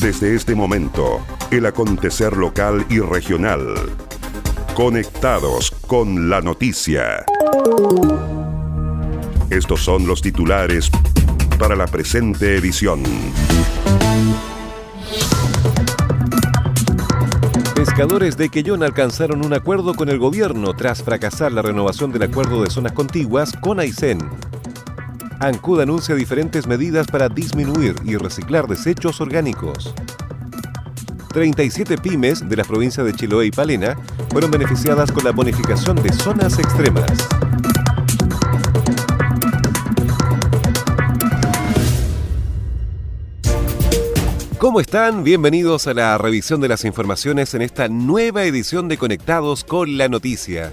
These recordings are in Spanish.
Desde este momento, el acontecer local y regional. Conectados con la noticia. Estos son los titulares para la presente edición. Pescadores de Quellón alcanzaron un acuerdo con el gobierno tras fracasar la renovación del acuerdo de zonas contiguas con Aysén. ANCUD anuncia diferentes medidas para disminuir y reciclar desechos orgánicos. 37 pymes de las provincias de Chiloé y Palena fueron beneficiadas con la bonificación de zonas extremas. ¿Cómo están? Bienvenidos a la revisión de las informaciones en esta nueva edición de Conectados con la Noticia.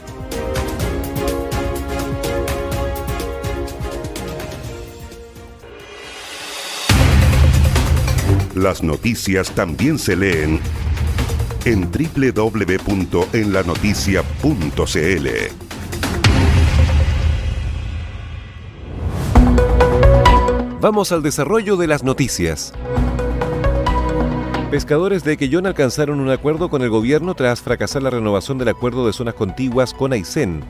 Las noticias también se leen en www.enlanoticia.cl. Vamos al desarrollo de las noticias. Pescadores de Quellón alcanzaron un acuerdo con el gobierno tras fracasar la renovación del acuerdo de zonas contiguas con Aysén.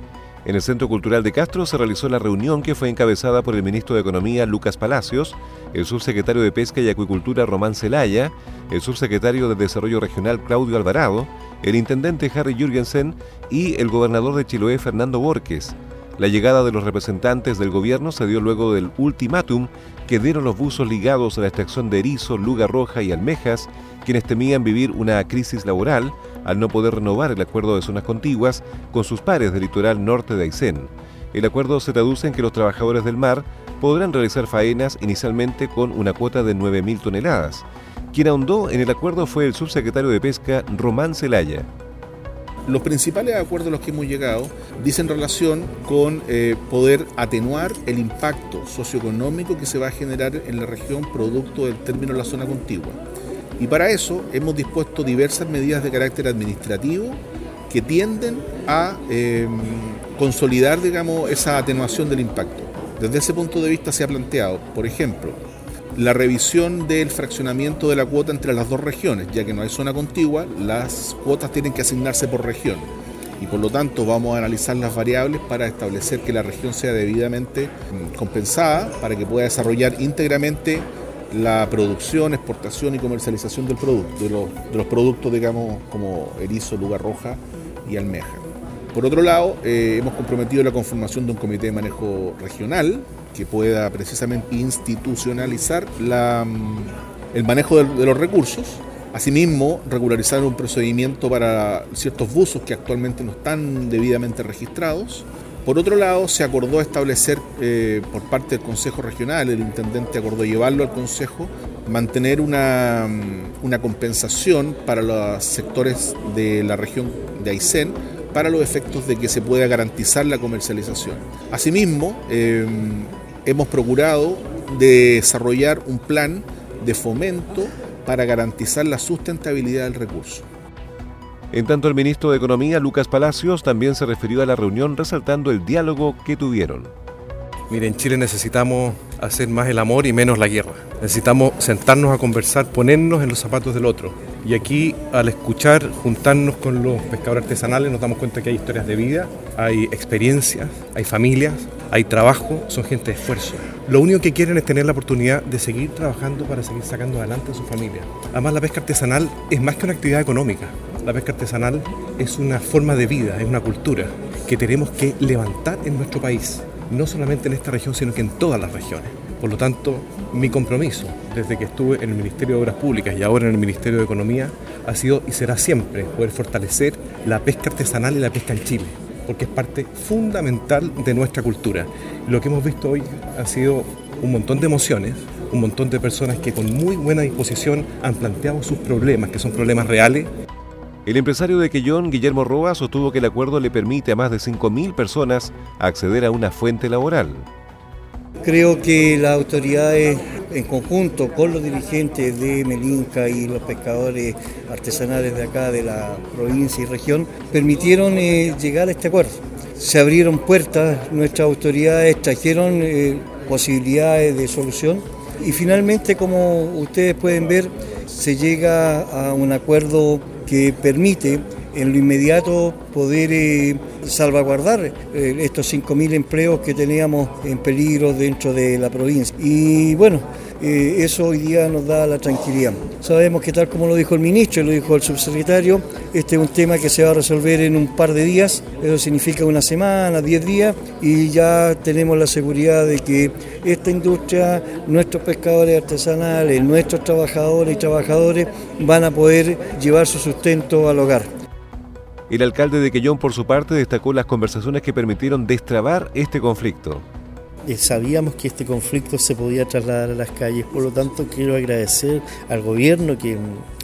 En el Centro Cultural de Castro se realizó la reunión que fue encabezada por el ministro de Economía Lucas Palacios, el subsecretario de Pesca y Acuicultura Román Celaya, el subsecretario de Desarrollo Regional Claudio Alvarado, el intendente Harry Jürgensen y el gobernador de Chiloé Fernando Borges. La llegada de los representantes del gobierno se dio luego del ultimátum que dieron los buzos ligados a la extracción de erizo, luga roja y almejas, quienes temían vivir una crisis laboral al no poder renovar el acuerdo de zonas contiguas con sus pares del litoral norte de Aysén. El acuerdo se traduce en que los trabajadores del mar podrán realizar faenas inicialmente con una cuota de 9.000 toneladas. Quien ahondó en el acuerdo fue el subsecretario de Pesca, Román Celaya. Los principales acuerdos a los que hemos llegado dicen relación con eh, poder atenuar el impacto socioeconómico que se va a generar en la región producto del término de la zona contigua. Y para eso hemos dispuesto diversas medidas de carácter administrativo que tienden a em, consolidar, digamos, esa atenuación del impacto. Desde ese punto de vista se ha planteado, por ejemplo, la revisión del fraccionamiento de la cuota entre las dos regiones, ya que no hay zona contigua, las cuotas tienen que asignarse por región y por lo tanto vamos a analizar las variables para establecer que la región sea debidamente mm, compensada para que pueda desarrollar íntegramente la producción, exportación y comercialización del producto, de los, de productos, digamos, como erizo, lugar roja y almeja. Por otro lado, eh, hemos comprometido la conformación de un comité de manejo regional que pueda precisamente institucionalizar mm, el manejo de, los recursos. Asimismo, regularizar un procedimiento para ciertos buzos que actualmente no están debidamente registrados. Por otro lado, se acordó establecer eh, por parte del Consejo Regional, el intendente acordó llevarlo al Consejo, mantener una, mm, una compensación para los sectores de la región de Aysén para los efectos de que se pueda garantizar la comercialización. Asimismo, eh, hemos procurado desarrollar un plan de fomento para garantizar la sustentabilidad del recurso. En tanto, el ministro de Economía, Lucas Palacios, también se refirió a la reunión resaltando el diálogo que tuvieron. Mire, en Chile necesitamos hacer más el amor y menos la guerra. Necesitamos sentarnos a conversar, ponernos en los zapatos del otro. Y aquí, al escuchar, juntarnos con los pescadores artesanales, nos damos cuenta que hay historias de vida, hay experiencias, hay familias, hay trabajo, son gente de esfuerzo. Lo único que quieren es tener la oportunidad de seguir trabajando para seguir sacando adelante a su familia. Además, la pesca artesanal es más que una actividad económica. La pesca artesanal es una forma de vida, es una cultura que tenemos que levantar en nuestro país no solamente en esta región, sino que en todas las regiones. Por lo tanto, mi compromiso desde que estuve en el Ministerio de Obras Públicas y ahora en el Ministerio de Economía ha sido y será siempre poder fortalecer la pesca artesanal y la pesca en Chile, porque es parte fundamental de nuestra cultura. Lo que hemos visto hoy ha sido un montón de emociones, un montón de personas que con muy buena disposición han planteado sus problemas, que son problemas reales El empresario de Quellón, Guillermo Roa, sostuvo que el acuerdo le permite a más de 5.000 personas acceder a una fuente laboral. Creo que las autoridades, en conjunto con los dirigentes de Melinca y los pescadores artesanales de acá, de la provincia y región, permitieron eh, llegar a este acuerdo. Se abrieron puertas, nuestras autoridades trajeron eh, posibilidades de solución y finalmente, como ustedes pueden ver, se llega a un acuerdo que permite en lo inmediato poder eh, salvaguardar eh, estos 5.000 empleos que teníamos en peligro dentro de la provincia. Y bueno, eh, eso hoy día nos da la tranquilidad. Sabemos que tal como lo dijo el ministro y lo dijo el subsecretario, este es un tema que se va a resolver en un par de días, eso significa una semana, 10 días, y ya tenemos la seguridad de que esta industria, nuestros pescadores artesanales, nuestros trabajadores y trabajadores van a poder llevar su sustento al hogar. El alcalde de Quellón, por su parte, destacó las conversaciones que permitieron destrabar este conflicto. Eh, sabíamos que este conflicto se podía trasladar a las calles, por lo tanto quiero agradecer al gobierno que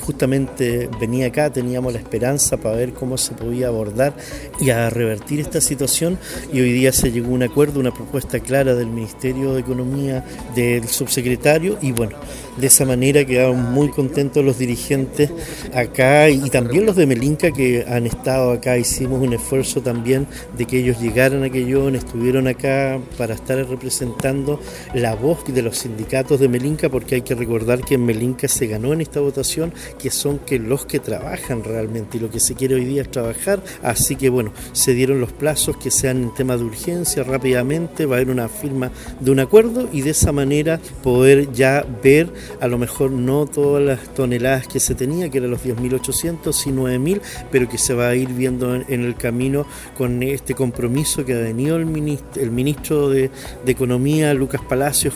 justamente venía acá, teníamos la esperanza para ver cómo se podía abordar y a revertir esta situación. Y hoy día se llegó a un acuerdo, una propuesta clara del Ministerio de Economía, del subsecretario. Y bueno, de esa manera quedaron muy contentos los dirigentes acá y también los de Melinca que han estado acá, hicimos un esfuerzo también de que ellos llegaran a Quellón, estuvieron acá para estar representando la voz de los sindicatos de Melinca porque hay que recordar que en Melinca se ganó en esta votación que son que los que trabajan realmente y lo que se quiere hoy día es trabajar. Así que bueno, se dieron los plazos que sean en tema de urgencia rápidamente, va a haber una firma de un acuerdo y de esa manera poder ya ver a lo mejor no todas las toneladas que se tenía, que eran los 10.800, sino 9.000, pero que se va a ir viendo en, el camino con este compromiso que ha venido el ministro, el ministro de Economía, Lucas Palacios,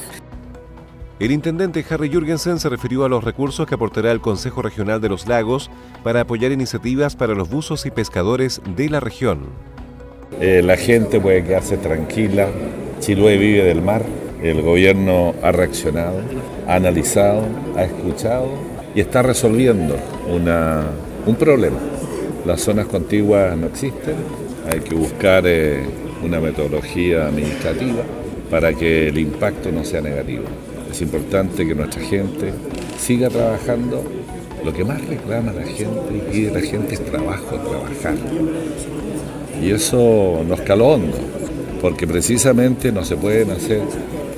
el intendente Harry Jürgensen se refirió a los recursos que aportará el Consejo Regional de los Lagos para apoyar iniciativas para los buzos y pescadores de la región. Eh, la gente puede quedarse tranquila. Chiloé vive del mar. El gobierno ha reaccionado, ha analizado, ha escuchado y está resolviendo un problema. Las zonas contiguas no existen. Hay que buscar eh, una metodología administrativa para que el impacto no sea negativo. Es importante que nuestra gente siga trabajando. Lo que más reclama la gente y pide la gente es trabajo, trabajar. Y eso nos caló hondo, porque precisamente no se pueden hacer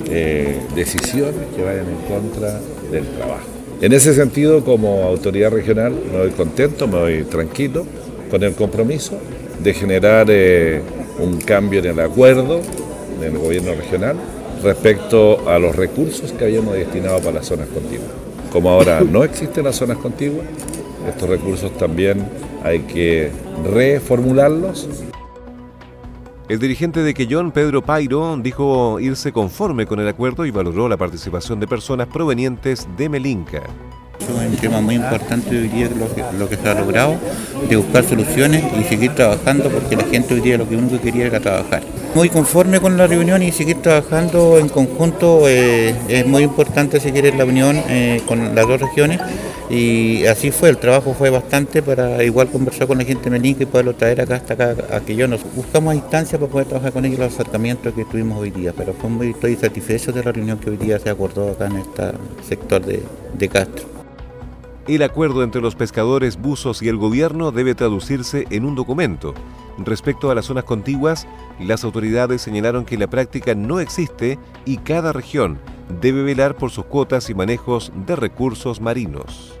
eh, decisiones que vayan en contra del trabajo. En ese sentido, como autoridad regional, me voy contento, me voy tranquilo con el compromiso de generar eh, un cambio en el acuerdo del gobierno regional respecto a los recursos que habíamos destinado para las zonas contiguas. Como ahora no existen las zonas contiguas, estos recursos también hay que reformularlos. El dirigente de Quellón, Pedro Pairo, dijo irse conforme con el acuerdo y valoró la participación de personas provenientes de Melinca. Es un tema muy importante hoy día lo que, lo se ha logrado, de buscar soluciones y seguir trabajando porque la gente hoy día lo que único quería era trabajar. Muy conforme con la reunión y seguir trabajando en conjunto, eh, es muy importante seguir la unión eh, con las dos regiones y así fue, el trabajo fue bastante para igual conversar con la gente de Melinca y poderlo traer acá hasta acá a que yo nos buscamos a distancia para poder trabajar con ellos los acercamientos que tuvimos hoy día, pero estoy satisfecho de la reunión que hoy día se acordó acá en este sector de Castro. El acuerdo entre los pescadores, buzos y el gobierno debe traducirse en un documento. Respecto a las zonas contiguas, las autoridades señalaron que la práctica no existe y cada región debe velar por sus cuotas y manejos de recursos marinos.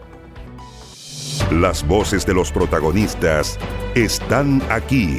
Las voces de los protagonistas están aquí.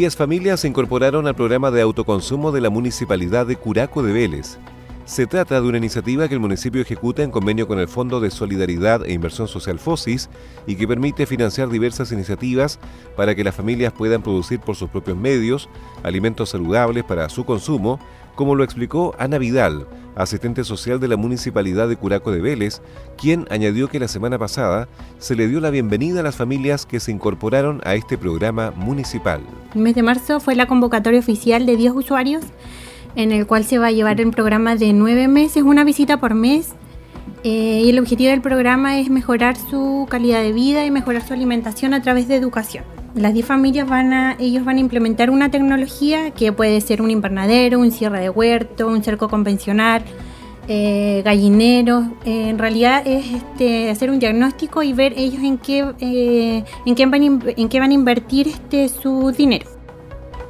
10 familias se incorporaron al programa de autoconsumo de la Municipalidad de Curaco de Vélez. Se trata de una iniciativa que el municipio ejecuta en convenio con el Fondo de Solidaridad e Inversión Social FOSIS y que permite financiar diversas iniciativas para que las familias puedan producir por sus propios medios alimentos saludables para su consumo, como lo explicó Ana Vidal, asistente social de la Municipalidad de Curaco de Vélez, quien añadió que la semana pasada se le dio la bienvenida a las familias que se incorporaron a este programa municipal. El mes de marzo fue la convocatoria oficial de 10 usuarios en el cual se va a llevar el programa de nueve meses, una visita por mes. Eh, y el objetivo del programa es mejorar su calidad de vida y mejorar su alimentación a través de educación. Las 10 familias van a, ellos van a implementar una tecnología que puede ser un invernadero, un cierre de huerto, un cerco convencional, eh, gallineros. Eh, en realidad es este, hacer un diagnóstico y ver ellos en qué, en qué, van, en qué van a invertir este, su dinero.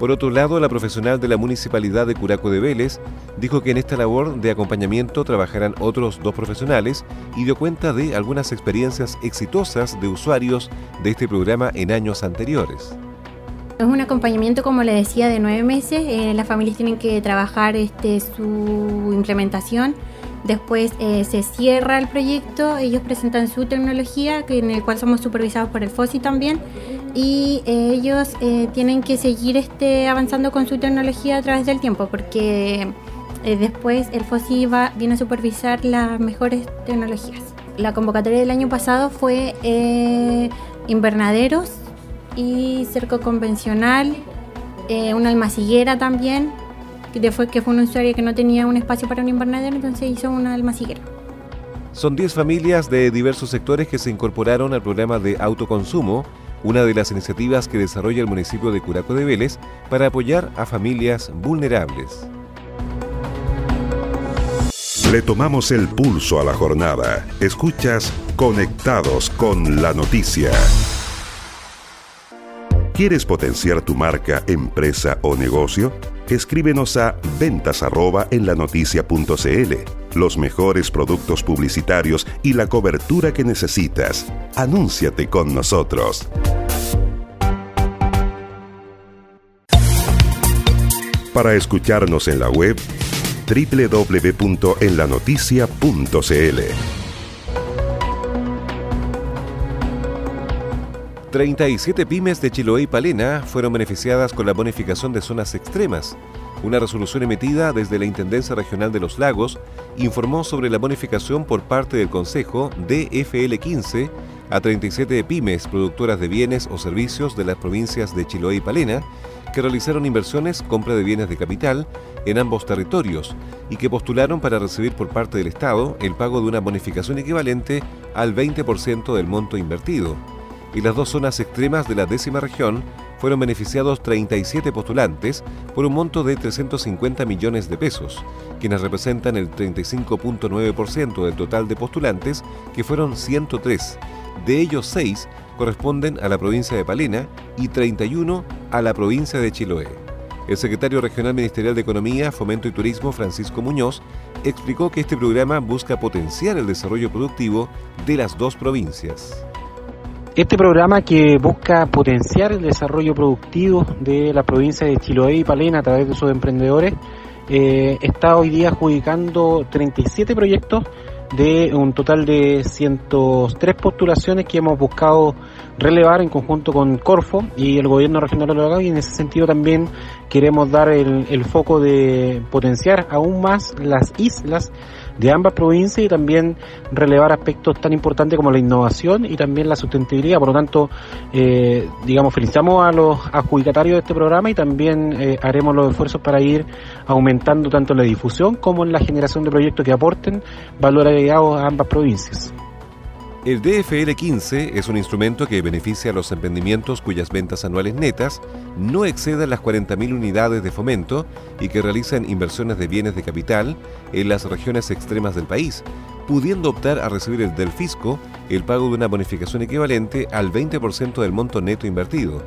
Por otro lado, la profesional de la Municipalidad de Curaco de Vélez dijo que en esta labor de acompañamiento trabajarán otros dos profesionales y dio cuenta de algunas experiencias exitosas de usuarios de este programa en años anteriores. Es un acompañamiento, como le decía, de nueve meses. Eh, las familias tienen que trabajar este, su implementación. Después eh, se cierra el proyecto, ellos presentan su tecnología, que en el cual somos supervisados por el FOSI también, y eh, ellos eh, tienen que seguir este, avanzando con su tecnología a través del tiempo porque eh, después el FOSI va, viene a supervisar las mejores tecnologías. La convocatoria del año pasado fue invernaderos y cerco convencional, una almaciguera también, que fue, que fue un usuario que no tenía un espacio para un invernadero, entonces hizo una almaciguera. Son 10 familias de diversos sectores que se incorporaron al programa de autoconsumo una de las iniciativas que desarrolla el municipio de Curaco de Vélez para apoyar a familias vulnerables. Le tomamos el pulso a la jornada. Escuchas Conectados con la Noticia. ¿Quieres potenciar tu marca, empresa o negocio? Escríbenos a ventas en la Los mejores productos publicitarios y la cobertura que necesitas. Anúnciate con nosotros. Para escucharnos en la web www.enlanoticia.cl 37 pymes de Chiloé y Palena fueron beneficiadas con la bonificación de zonas extremas. Una resolución emitida desde la Intendencia Regional de los Lagos informó sobre la bonificación por parte del Consejo DFL 15 a 37 pymes productoras de bienes o servicios de las provincias de Chiloé y Palena que realizaron inversiones, compra de bienes de capital en ambos territorios y que postularon para recibir por parte del Estado el pago de una bonificación equivalente al 20% del monto invertido. Y las dos zonas extremas de la décima región fueron beneficiados 37 postulantes por un monto de 350 millones de pesos, quienes representan el 35.9% del total de postulantes, que fueron 103. De ellos, 6 corresponden a la provincia de Palena y 31 a la provincia de Chiloé. El secretario regional ministerial de Economía, Fomento y Turismo, Francisco Muñoz, explicó que este programa busca potenciar el desarrollo productivo de las dos provincias. Este programa que busca potenciar el desarrollo productivo de la provincia de Chiloé y Palena a través de sus emprendedores eh, está hoy día adjudicando 37 proyectos de un total de 103 postulaciones que hemos buscado relevar en conjunto con Corfo y el gobierno regional de Lagos y en ese sentido también queremos dar el foco de potenciar aún más las islas de ambas provincias y también relevar aspectos tan importantes como la innovación y también la sustentabilidad. Por lo tanto, eh, digamos, felicitamos a los adjudicatarios de este programa y también eh, haremos los esfuerzos para ir aumentando tanto la difusión como en la generación de proyectos que aporten valor agregado a ambas provincias. El DFL15 es un instrumento que beneficia a los emprendimientos cuyas ventas anuales netas no excedan las 40.000 unidades de fomento y que realizan inversiones de bienes de capital en las regiones extremas del país, pudiendo optar a recibir del fisco el pago de una bonificación equivalente al 20% del monto neto invertido.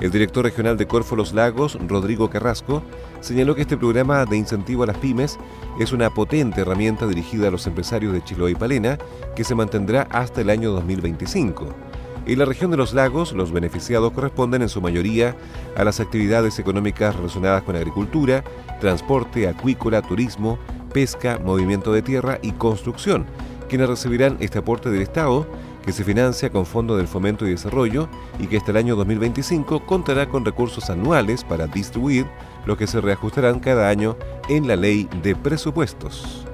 El director regional de Corfo Los Lagos, Rodrigo Carrasco, señaló que este programa de incentivo a las pymes es una potente herramienta dirigida a los empresarios de Chiloé y Palena que se mantendrá hasta el año 2025. En la región de los lagos, los beneficiados corresponden en su mayoría a las actividades económicas relacionadas con agricultura, transporte, acuícola, turismo, pesca, movimiento de tierra y construcción, quienes recibirán este aporte del Estado que se financia con Fondo del Fomento y Desarrollo y que hasta el año 2025 contará con recursos anuales para distribuir, los que se reajustarán cada año en la ley de presupuestos.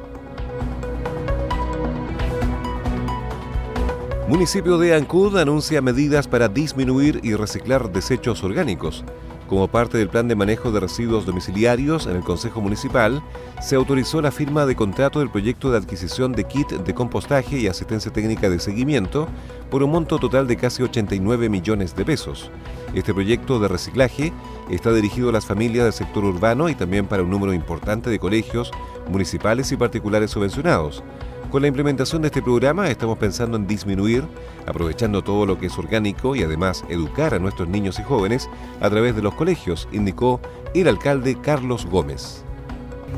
Municipio de Ancud anuncia medidas para disminuir y reciclar desechos orgánicos. Como parte del plan de manejo de residuos domiciliarios en el Consejo Municipal, se autorizó la firma de contrato del proyecto de adquisición de kit de compostaje y asistencia técnica de seguimiento por un monto total de casi 89 millones de pesos. Este proyecto de reciclaje está dirigido a las familias del sector urbano y también para un número importante de colegios municipales y particulares subvencionados. Con la implementación de este programa estamos pensando en disminuir, aprovechando todo lo que es orgánico y además educar a nuestros niños y jóvenes a través de los colegios, indicó el alcalde Carlos Gómez.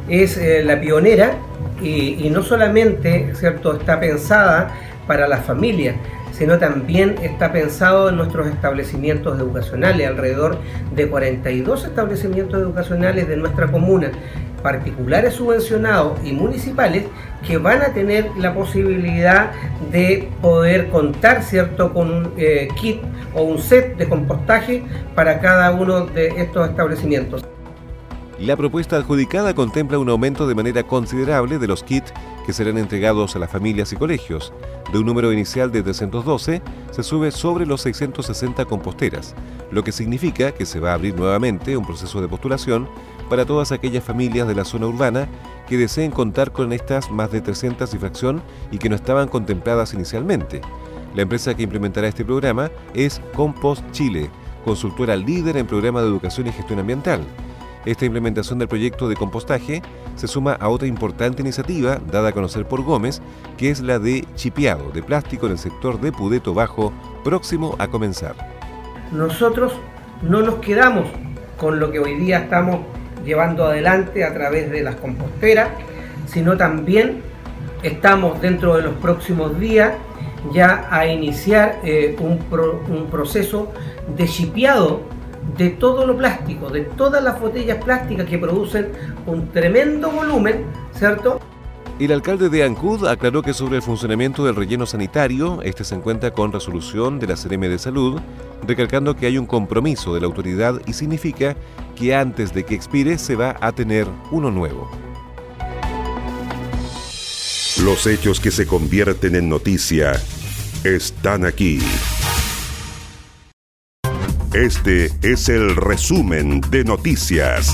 Es eh, la pionera y, no solamente ¿cierto? está pensada para las familias, sino también está pensado en nuestros establecimientos educacionales, alrededor de 42 establecimientos educacionales de nuestra comuna particulares subvencionados y municipales que van a tener la posibilidad de poder contar cierto con un eh, kit o un set de compostaje para cada uno de estos establecimientos. La propuesta adjudicada contempla un aumento de manera considerable de los kits que serán entregados a las familias y colegios. De un número inicial de 312 se sube sobre los 660 composteras, lo que significa que se va a abrir nuevamente un proceso de postulación para todas aquellas familias de la zona urbana que deseen contar con estas más de 300 y y que no estaban contempladas inicialmente. La empresa que implementará este programa es Compost Chile, consultora líder en programa de educación y gestión ambiental. Esta implementación del proyecto de compostaje se suma a otra importante iniciativa dada a conocer por Gómez, que es la de chipeado de plástico en el sector de Pudeto Bajo, próximo a comenzar. Nosotros no nos quedamos con lo que hoy día estamos llevando adelante a través de las composteras, sino también estamos dentro de los próximos días ya a iniciar eh, un, un, proceso de chipiado de todo lo plástico, de todas las botellas plásticas que producen un tremendo volumen, ¿cierto? El alcalde de Ancud aclaró que sobre el funcionamiento del relleno sanitario, este se encuentra con resolución de la CRM de Salud, recalcando que hay un compromiso de la autoridad y significa que antes de que expire se va a tener uno nuevo. Los hechos que se convierten en noticia están aquí. Este es el resumen de noticias.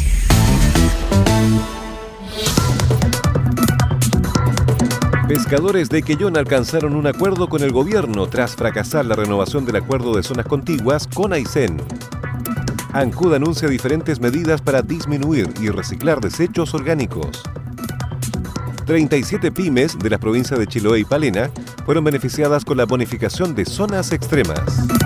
Pescadores de Quellón alcanzaron un acuerdo con el gobierno tras fracasar la renovación del acuerdo de zonas contiguas con Aysén. ANCUD anuncia diferentes medidas para disminuir y reciclar desechos orgánicos. 37 pymes de las provincias de Chiloé y Palena fueron beneficiadas con la bonificación de zonas extremas.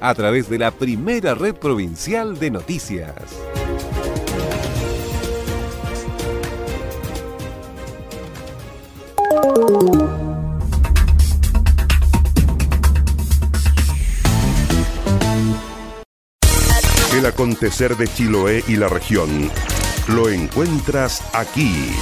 a través de la primera red provincial de noticias. El acontecer de Chiloé y la región lo encuentras aquí.